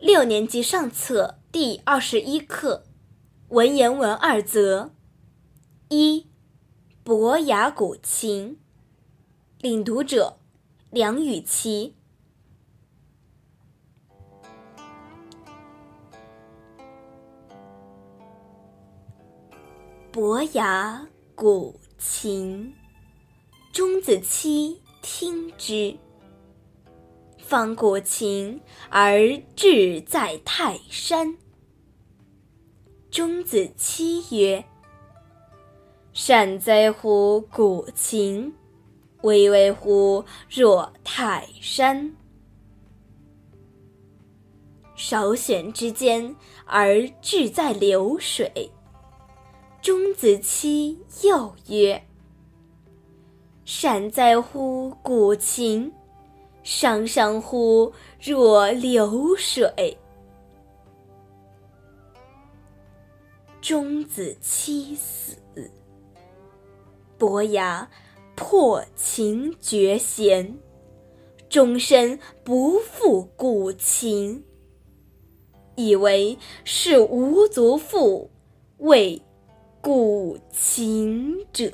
六年级上册第二十一课文言文二则：一、伯牙鼓琴。领读者：梁雨琦。伯牙鼓琴，钟子期听之。方鼓琴而志在泰山。钟子期曰：“善哉乎鼓琴，巍巍乎若泰山。少选之间而志在流水。”钟子期又曰：“善哉乎鼓琴！”上上乎若流水。钟子期死，伯牙破琴绝弦，终身不复鼓琴，以为是无足复为鼓琴者。